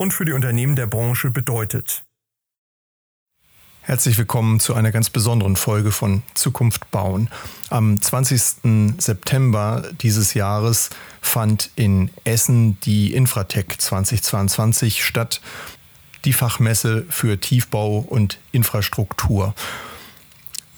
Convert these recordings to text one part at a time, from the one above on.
und für die Unternehmen der Branche bedeutet. Herzlich willkommen zu einer ganz besonderen Folge von Zukunft bauen. Am 20. September dieses Jahres fand in Essen die Infratech 2022 statt, die Fachmesse für Tiefbau und Infrastruktur.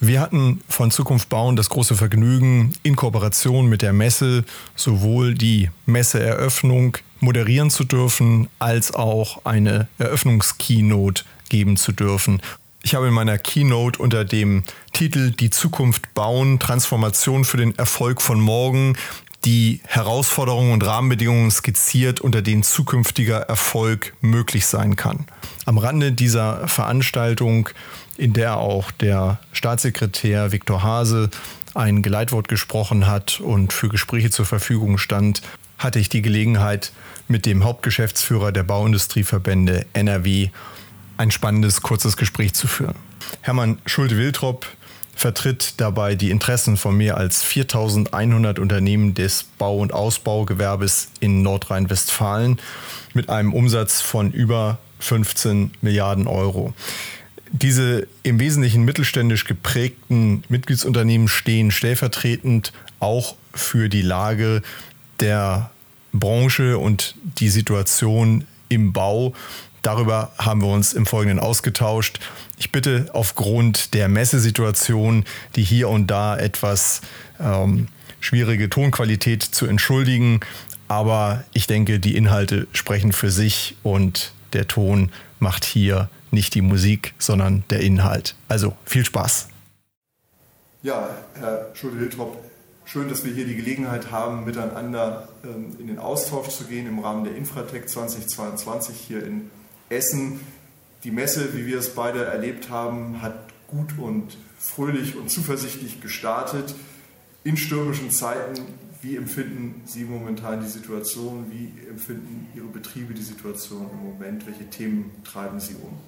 Wir hatten von Zukunft bauen das große Vergnügen, in Kooperation mit der Messe sowohl die Messeeröffnung moderieren zu dürfen, als auch eine Eröffnungskeynote geben zu dürfen. Ich habe in meiner Keynote unter dem Titel Die Zukunft bauen, Transformation für den Erfolg von morgen die Herausforderungen und Rahmenbedingungen skizziert, unter denen zukünftiger Erfolg möglich sein kann. Am Rande dieser Veranstaltung, in der auch der Staatssekretär Viktor Hase ein Geleitwort gesprochen hat und für Gespräche zur Verfügung stand, hatte ich die Gelegenheit, mit dem Hauptgeschäftsführer der Bauindustrieverbände NRW ein spannendes, kurzes Gespräch zu führen. Hermann Schulte-Wiltrop vertritt dabei die Interessen von mehr als 4100 Unternehmen des Bau- und Ausbaugewerbes in Nordrhein-Westfalen mit einem Umsatz von über 15 Milliarden Euro. Diese im Wesentlichen mittelständisch geprägten Mitgliedsunternehmen stehen stellvertretend auch für die Lage der Branche und die Situation im Bau Darüber haben wir uns im Folgenden ausgetauscht. Ich bitte aufgrund der Messesituation, die hier und da etwas ähm, schwierige Tonqualität zu entschuldigen. Aber ich denke, die Inhalte sprechen für sich und der Ton macht hier nicht die Musik, sondern der Inhalt. Also viel Spaß. Ja, Herr Schulte-Hiltrop, schön, dass wir hier die Gelegenheit haben, miteinander ähm, in den Austausch zu gehen im Rahmen der Infratech 2022 hier in Essen, die Messe, wie wir es beide erlebt haben, hat gut und fröhlich und zuversichtlich gestartet. In stürmischen Zeiten, wie empfinden Sie momentan die Situation? Wie empfinden Ihre Betriebe die Situation im Moment? Welche Themen treiben Sie um?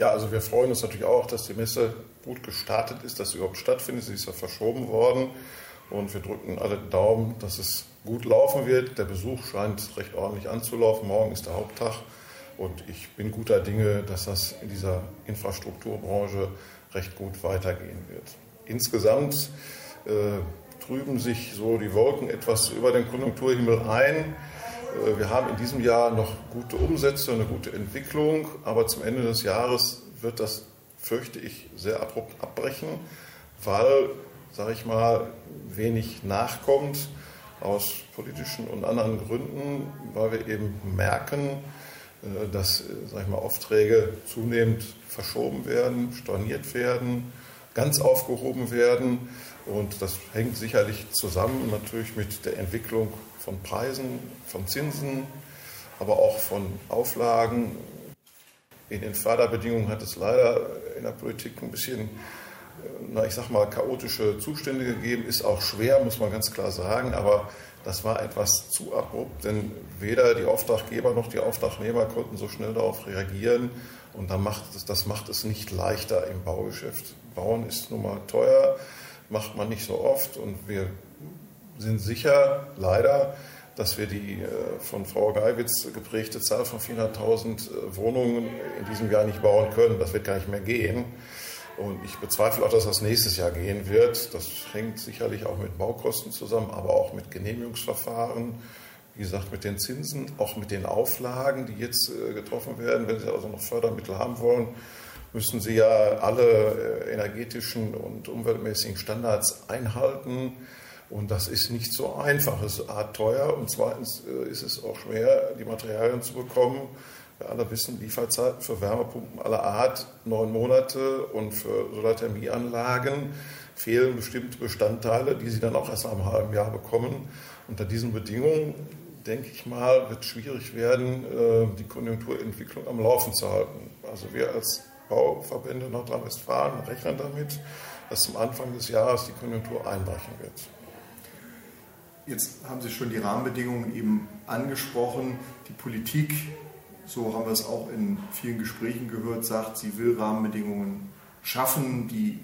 Ja, also wir freuen uns natürlich auch, dass die Messe gut gestartet ist, dass sie überhaupt stattfindet. Sie ist ja verschoben worden und wir drücken alle Daumen, dass es gut laufen wird. Der Besuch scheint recht ordentlich anzulaufen. Morgen ist der Haupttag. Und ich bin guter Dinge, dass das in dieser Infrastrukturbranche recht gut weitergehen wird. Insgesamt äh, trüben sich so die Wolken etwas über den Konjunkturhimmel ein. Äh, wir haben in diesem Jahr noch gute Umsätze, eine gute Entwicklung, aber zum Ende des Jahres wird das, fürchte ich, sehr abrupt abbrechen, weil, sage ich mal, wenig nachkommt aus politischen und anderen Gründen, weil wir eben merken, äh, dass äh, sag ich mal, Aufträge zunehmend verschoben werden, storniert werden, ganz aufgehoben werden. Und das hängt sicherlich zusammen natürlich mit der Entwicklung von Preisen, von Zinsen, aber auch von Auflagen. In den Förderbedingungen hat es leider in der Politik ein bisschen, äh, na, ich sag mal, chaotische Zustände gegeben. Ist auch schwer, muss man ganz klar sagen. Aber das war etwas zu abrupt, denn weder die Auftraggeber noch die Auftragnehmer konnten so schnell darauf reagieren. Und macht es, das macht es nicht leichter im Baugeschäft. Bauen ist nun mal teuer, macht man nicht so oft. Und wir sind sicher, leider, dass wir die äh, von Frau Geiwitz geprägte Zahl von 400.000 äh, Wohnungen in diesem Jahr nicht bauen können. Das wird gar nicht mehr gehen. Und ich bezweifle auch, dass das nächstes Jahr gehen wird. Das hängt sicherlich auch mit Baukosten zusammen, aber auch mit Genehmigungsverfahren. Wie gesagt, mit den Zinsen, auch mit den Auflagen, die jetzt äh, getroffen werden. Wenn Sie also noch Fördermittel haben wollen, müssen Sie ja alle energetischen und umweltmäßigen Standards einhalten. Und das ist nicht so einfach. Es ist A, teuer und zweitens äh, ist es auch schwer, die Materialien zu bekommen. Wir alle wissen, Lieferzeiten für Wärmepumpen aller Art neun Monate und für Solarthermieanlagen fehlen bestimmte Bestandteile, die sie dann auch erst nach einem halben Jahr bekommen. Unter diesen Bedingungen denke ich mal, wird schwierig werden, äh, die Konjunkturentwicklung am Laufen zu halten. Also wir als Bauverbände Nordrhein-Westfalen rechnen damit, dass zum Anfang des Jahres die Konjunktur einbrechen wird. Jetzt haben Sie schon die Rahmenbedingungen eben angesprochen. Die Politik, so haben wir es auch in vielen Gesprächen gehört, sagt, sie will Rahmenbedingungen schaffen, die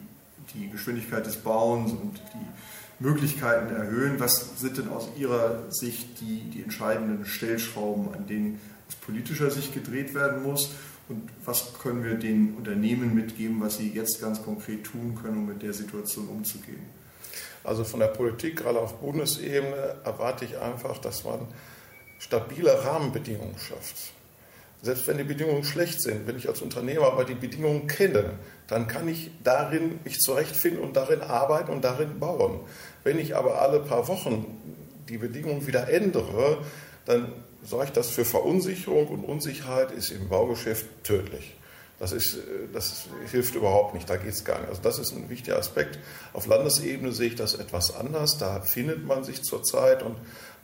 die Geschwindigkeit des Bauens und die Möglichkeiten erhöhen. Was sind denn aus Ihrer Sicht die, die entscheidenden Stellschrauben, an denen aus politischer Sicht gedreht werden muss? Und was können wir den Unternehmen mitgeben, was sie jetzt ganz konkret tun können, um mit der Situation umzugehen? Also von der Politik, gerade auf Bundesebene, erwarte ich einfach, dass man stabile Rahmenbedingungen schafft. Selbst wenn die Bedingungen schlecht sind, wenn ich als Unternehmer aber die Bedingungen kenne, dann kann ich darin mich zurechtfinden und darin arbeiten und darin bauen. Wenn ich aber alle paar Wochen die Bedingungen wieder ändere, dann sorgt das für Verunsicherung und Unsicherheit ist im Baugeschäft tödlich. Das, ist, das hilft überhaupt nicht, da geht es gar nicht. Also das ist ein wichtiger Aspekt. Auf Landesebene sehe ich das etwas anders. Da findet man sich zurzeit und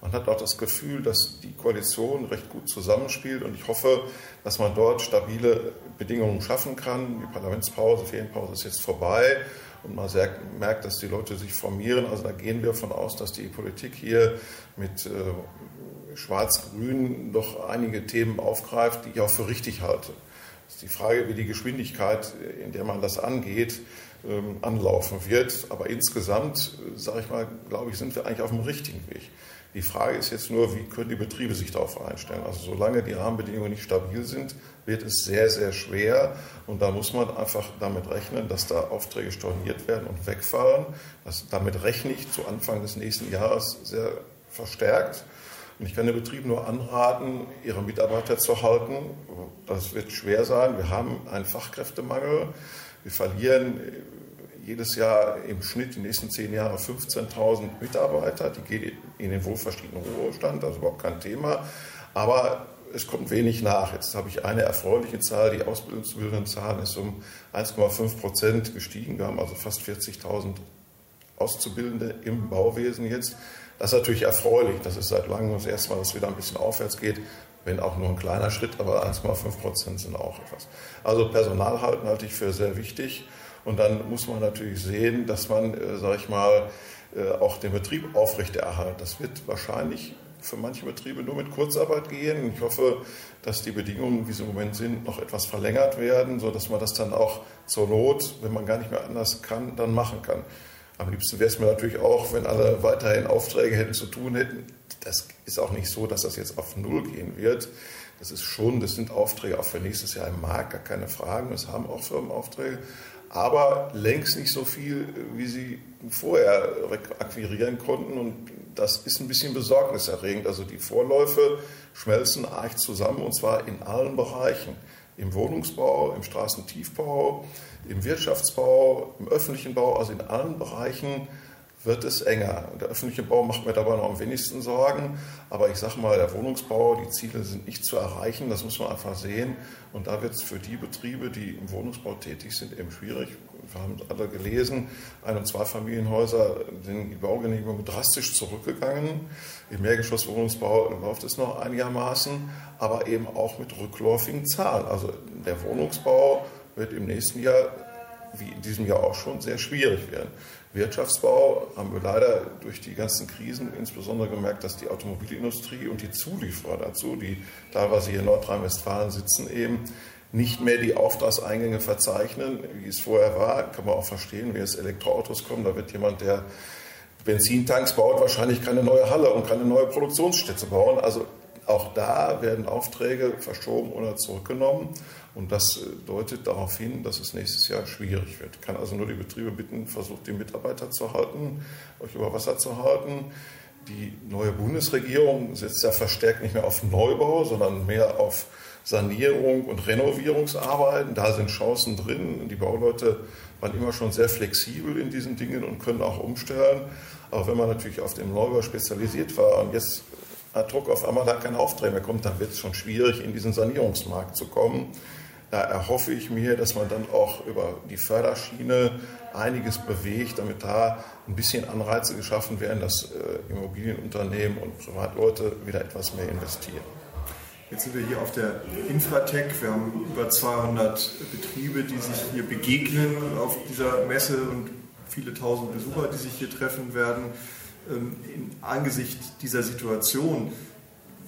man hat auch das Gefühl, dass die Koalition recht gut zusammenspielt und ich hoffe, dass man dort stabile Bedingungen schaffen kann. Die Parlamentspause, Ferienpause ist jetzt vorbei und man merkt, dass die Leute sich formieren. Also da gehen wir davon aus, dass die Politik hier mit äh, Schwarz-Grün doch einige Themen aufgreift, die ich auch für richtig halte. Ist die Frage, wie die Geschwindigkeit, in der man das angeht, ähm, anlaufen wird. Aber insgesamt, äh, sage ich mal, glaube ich, sind wir eigentlich auf dem richtigen Weg. Die Frage ist jetzt nur, wie können die Betriebe sich darauf einstellen? Also solange die Rahmenbedingungen nicht stabil sind, wird es sehr, sehr schwer. Und da muss man einfach damit rechnen, dass da Aufträge storniert werden und wegfahren. Das, damit rechne ich zu Anfang des nächsten Jahres sehr verstärkt. Und ich kann den Betrieben nur anraten, ihre Mitarbeiter zu halten. Das wird schwer sein. Wir haben einen Fachkräftemangel. Wir verlieren jedes Jahr im Schnitt die nächsten zehn Jahre 15.000 Mitarbeiter. Die gehen in den wohlverdienten Ruhestand, das ist überhaupt kein Thema. Aber es kommt wenig nach. Jetzt habe ich eine erfreuliche Zahl. Die Ausbildungszahl ist um 1,5 Prozent gestiegen. Wir haben also fast 40.000 Auszubildende im Bauwesen jetzt. Das ist natürlich erfreulich. Das ist seit langem das erste Mal, dass es wieder ein bisschen aufwärts geht. Wenn auch nur ein kleiner Schritt, aber 1,5 Prozent sind auch etwas. Also Personal halten halte ich für sehr wichtig. Und dann muss man natürlich sehen, dass man, äh, sage ich mal, äh, auch den Betrieb aufrechterhalten. Das wird wahrscheinlich für manche Betriebe nur mit Kurzarbeit gehen. Ich hoffe, dass die Bedingungen, wie sie im Moment sind, noch etwas verlängert werden, sodass man das dann auch zur Not, wenn man gar nicht mehr anders kann, dann machen kann. Am liebsten wäre es mir natürlich auch, wenn alle weiterhin Aufträge hätten zu tun hätten. Das ist auch nicht so, dass das jetzt auf Null gehen wird. Das ist schon, das sind Aufträge auch für nächstes Jahr im Markt, gar keine Fragen. Es haben auch Firmen Aufträge, aber längst nicht so viel, wie sie vorher akquirieren konnten. Und das ist ein bisschen besorgniserregend. Also die Vorläufe schmelzen arg zusammen und zwar in allen Bereichen. Im Wohnungsbau, im Straßentiefbau, im Wirtschaftsbau, im öffentlichen Bau, also in allen Bereichen wird es enger. Der öffentliche Bau macht mir dabei noch am wenigsten Sorgen, aber ich sage mal, der Wohnungsbau, die Ziele sind nicht zu erreichen, das muss man einfach sehen. Und da wird es für die Betriebe, die im Wohnungsbau tätig sind, eben schwierig. Wir haben alle gelesen, Ein- und Zweifamilienhäuser sind die Baugenehmigungen drastisch zurückgegangen. Im Mehrgeschosswohnungsbau läuft es noch einigermaßen, aber eben auch mit rückläufigen Zahlen. Also der Wohnungsbau wird im nächsten Jahr, wie in diesem Jahr auch schon, sehr schwierig werden. Wirtschaftsbau haben wir leider durch die ganzen Krisen insbesondere gemerkt, dass die Automobilindustrie und die Zulieferer dazu, die teilweise hier in Nordrhein-Westfalen sitzen, eben nicht mehr die Auftragseingänge verzeichnen, wie es vorher war. Kann man auch verstehen, wie es Elektroautos kommen. Da wird jemand, der Benzintanks baut, wahrscheinlich keine neue Halle und keine neue Produktionsstätte bauen. Also auch da werden Aufträge verschoben oder zurückgenommen. Und das äh, deutet darauf hin, dass es nächstes Jahr schwierig wird. Ich kann also nur die Betriebe bitten, versucht die Mitarbeiter zu halten, euch über Wasser zu halten. Die neue Bundesregierung setzt ja verstärkt nicht mehr auf Neubau, sondern mehr auf Sanierung und Renovierungsarbeiten. Da sind Chancen drin. Die Bauleute waren immer schon sehr flexibel in diesen Dingen und können auch umstellen. Aber wenn man natürlich auf den Neubau spezialisiert war und jetzt ad hoc auf einmal da keine Aufträge mehr kommt, dann wird es schon schwierig, in diesen Sanierungsmarkt zu kommen. da erhoffe ich mir, dass man dann auch über die Förderschiene einiges bewegt, damit da ein bisschen Anreize geschaffen werden, dass äh, Immobilienunternehmen und Privatleute wieder etwas mehr investieren. Jetzt sind wir hier auf der Infratech. Wir haben über 200 Betriebe, die sich hier begegnen auf dieser Messe und viele tausend Besucher, die sich hier treffen werden. Ähm, in Angesicht dieser Situation,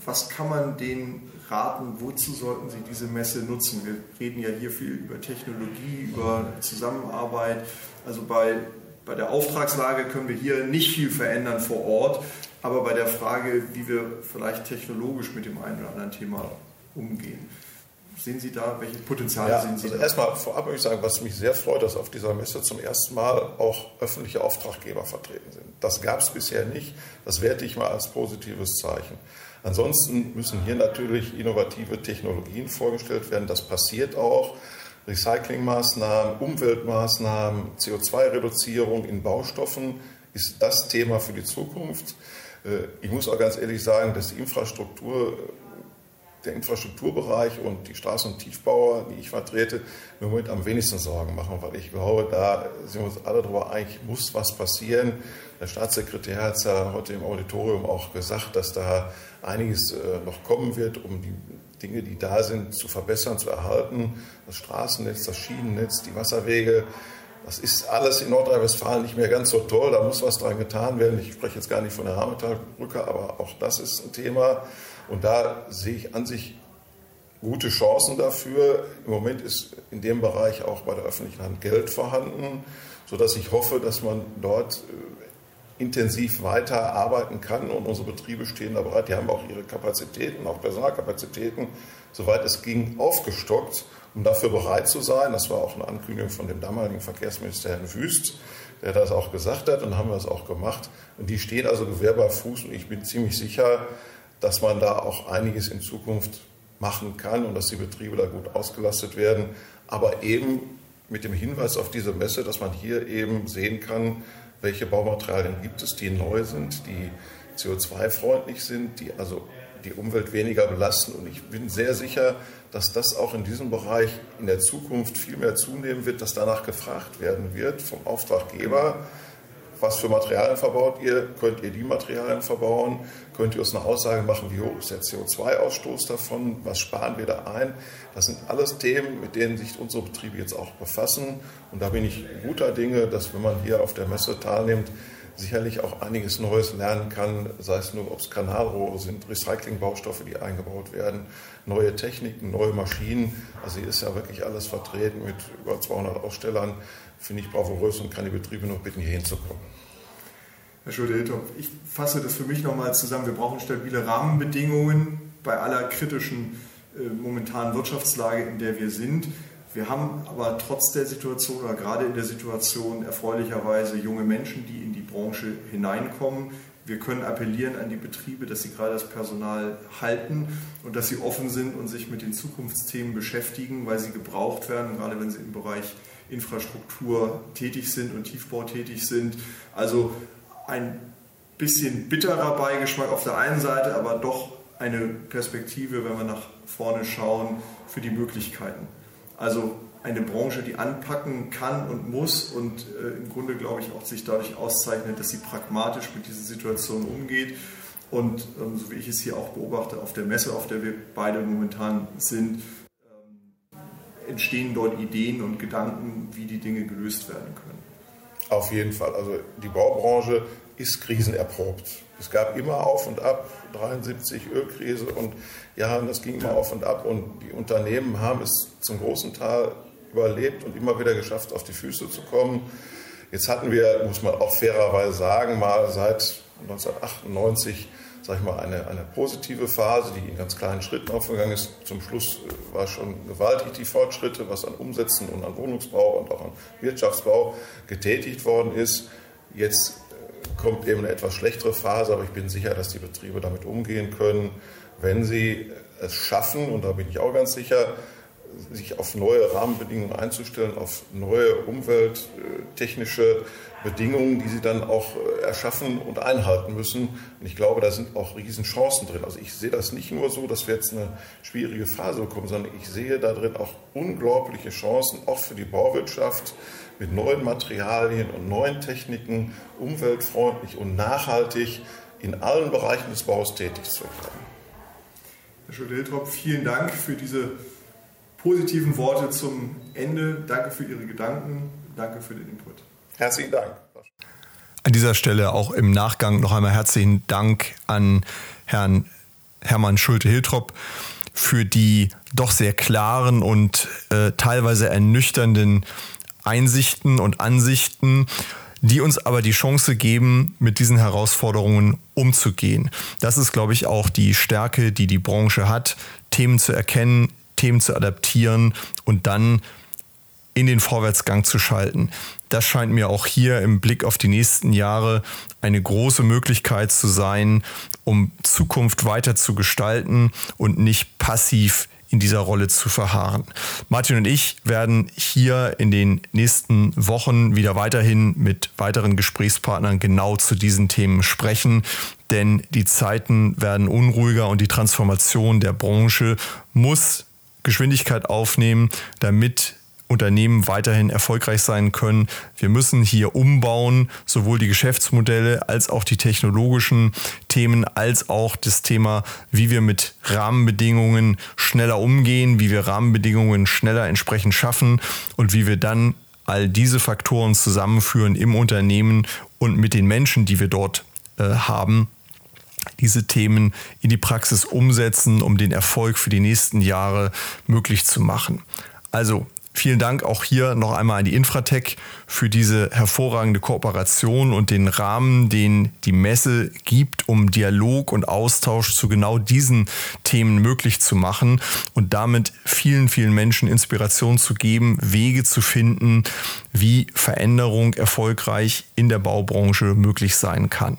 was kann man denen raten, wozu sollten sie diese Messe nutzen? Wir reden ja hier viel über Technologie, über Zusammenarbeit. Also bei, bei der Auftragslage können wir hier nicht viel verändern vor Ort, aber bei der Frage, wie wir vielleicht technologisch mit dem einen oder anderen Thema umgehen. Sehen Sie da, welche Potenziale ja, sehen Sie also da? Erstmal vorab möchte ich sagen, was mich sehr freut, dass auf dieser Messe zum ersten Mal auch öffentliche Auftraggeber vertreten sind. Das gab es bisher nicht. Das werte ich mal als positives Zeichen. Ansonsten müssen hier natürlich innovative Technologien vorgestellt werden. Das passiert auch. Recyclingmaßnahmen, Umweltmaßnahmen, CO2-Reduzierung in Baustoffen ist das Thema für die Zukunft. Äh, ich muss auch ganz ehrlich sagen, dass die Infrastruktur, der Infrastrukturbereich und die Straßen- und Tiefbauer, die ich vertrete, im Moment am wenigsten Sorgen machen, weil ich glaube, da sind wir uns alle darüber einig, muss was passieren. Der Staatssekretär hat es ja heute im Auditorium auch gesagt, dass da einiges äh, noch kommen wird, um die Dinge, die da sind, zu verbessern, zu erhalten. Das Straßennetz, das Schienennetz, die Wasserwege. Das ist alles in Nordrhein-Westfalen nicht mehr ganz so toll. Da muss was dran getan werden. Ich spreche jetzt gar nicht von der Hameltalbrücke, aber auch das ist ein Thema. Und da sehe ich an sich gute Chancen dafür. Im Moment ist in dem Bereich auch bei der öffentlichen Hand Geld vorhanden, sodass ich hoffe, dass man dort äh, intensiv weiter arbeiten kann und unsere Betriebe stehen da bereit. Die haben auch ihre Kapazitäten, auch Personalkapazitäten, soweit es ging, aufgestockt, um dafür bereit zu sein. Das war auch eine Ankündigung von dem damaligen Verkehrsminister Herrn Wüst, der das auch gesagt hat und haben wir es auch gemacht. Und die stehen also Gewehr Fuß und ich bin ziemlich sicher, dass man da auch einiges in Zukunft machen kann und dass die Betriebe da gut ausgelastet werden. Aber eben mit dem Hinweis auf diese Messe, dass man hier eben sehen kann, welche Baumaterialien gibt es, die neu sind, die CO2-freundlich sind, die also die Umwelt weniger belasten. Und ich bin sehr sicher, dass das auch in diesem Bereich in der Zukunft viel mehr zunehmen wird, dass danach gefragt werden wird vom Auftraggeber was für Materialien verbaut ihr, könnt ihr die Materialien verbauen, könnt ihr uns eine Aussage machen, wie hoch ist der CO2-Ausstoß davon, was sparen wir da ein. Das sind alles Themen, mit denen sich unsere Betriebe jetzt auch befassen. Und da bin ich guter Dinge, dass wenn man hier auf der Messe teilnimmt, sicherlich auch einiges Neues lernen kann, sei es nur, ob es Kanalrohre sind, Recyclingbaustoffe, die eingebaut werden, neue Techniken, neue Maschinen. Also hier ist ja wirklich alles vertreten mit über 200 Ausstellern finde ich bravourös und kann die Betriebe noch bitten, hier hinzukommen. Herr Schulte-Hiltop, ich fasse das für mich nochmal zusammen. Wir brauchen stabile Rahmenbedingungen bei aller kritischen äh, momentanen Wirtschaftslage, in der wir sind. Wir haben aber trotz der Situation oder gerade in der Situation erfreulicherweise junge Menschen, die in Branche hineinkommen. Wir können appellieren an die Betriebe, dass sie gerade das Personal halten und dass sie offen sind und sich mit den Zukunftsthemen beschäftigen, weil sie gebraucht werden, gerade wenn sie im Bereich Infrastruktur tätig sind und Tiefbau tätig sind. Also ein bisschen bitterer Beigeschmack auf der einen Seite, aber doch eine Perspektive, wenn wir nach vorne schauen, für die Möglichkeiten. Also eine Branche, die anpacken kann und muss und äh, im Grunde, glaube ich, auch sich dadurch auszeichnet, dass sie pragmatisch mit dieser Situation umgeht. Und ähm, so wie ich es hier auch beobachte auf der Messe, auf der wir beide momentan sind, entstehen dort Ideen und Gedanken, wie die Dinge gelöst werden können. Auf jeden Fall. Also die Baubranche ist krisenerprobt. Es gab immer auf und ab, 73 Ölkrise und ja, das ging immer auf und ab und die Unternehmen haben es zum großen Teil überlebt und immer wieder geschafft, auf die Füße zu kommen. Jetzt hatten wir, muss man auch fairerweise sagen, mal seit 1998 sag ich mal, eine, eine positive Phase, die in ganz kleinen Schritten aufgegangen ist. Zum Schluss äh, war schon gewaltig die Fortschritte, was an Umsätzen und an Wohnungsbau und auch an Wirtschaftsbau getätigt worden ist. Jetzt äh, kommt eben eine etwas schlechtere Phase, aber ich bin sicher, dass die Betriebe damit umgehen können, wenn sie es schaffen, und da bin ich auch ganz sicher, sich auf neue Rahmenbedingungen einzustellen, auf neue umwelttechnische Bedingungen, die sie dann auch äh, erschaffen und einhalten müssen. Und ich glaube, da sind auch Riesenchancen drin. Also ich sehe das nicht nur so, dass wir jetzt eine schwierige Phase bekommen, sondern ich sehe da drin auch unglaubliche Chancen, auch für die Bauwirtschaft, mit neuen Materialien und neuen Techniken umweltfreundlich und nachhaltig in allen Bereichen des Baus tätig zu werden. Herr Schulde-Hiltrop, vielen Dank für diese positiven Worte zum Ende. Danke für Ihre Gedanken. Danke für den Input. Herzlichen Dank. An dieser Stelle auch im Nachgang noch einmal herzlichen Dank an Herrn Hermann Schulte-Hiltrop für die doch sehr klaren und äh, teilweise ernüchternden Einsichten und Ansichten, die uns aber die Chance geben, mit diesen Herausforderungen umzugehen. Das ist, glaube ich, auch die Stärke, die die Branche hat, Themen zu erkennen, Themen zu adaptieren und dann in den Vorwärtsgang zu schalten. Das scheint mir auch hier im Blick auf die nächsten Jahre eine große Möglichkeit zu sein, um Zukunft weiter zu gestalten und nicht passiv in dieser Rolle zu verharren. Martin und ich werden hier in den nächsten Wochen wieder weiterhin mit weiteren Gesprächspartnern genau zu diesen Themen sprechen, denn die Zeiten werden unruhiger und die Transformation der Branche muss Geschwindigkeit aufnehmen, damit Unternehmen weiterhin erfolgreich sein können. Wir müssen hier umbauen, sowohl die Geschäftsmodelle als auch die technologischen Themen, als auch das Thema, wie wir mit Rahmenbedingungen schneller umgehen, wie wir Rahmenbedingungen schneller entsprechend schaffen und wie wir dann all diese Faktoren zusammenführen im Unternehmen und mit den Menschen, die wir dort äh, haben, diese Themen in die Praxis umsetzen, um den Erfolg für die nächsten Jahre möglich zu machen. Also Vielen Dank auch hier noch einmal an die Infratech für diese hervorragende Kooperation und den Rahmen, den die Messe gibt, um Dialog und Austausch zu genau diesen Themen möglich zu machen und damit vielen, vielen Menschen Inspiration zu geben, Wege zu finden, wie Veränderung erfolgreich in der Baubranche möglich sein kann.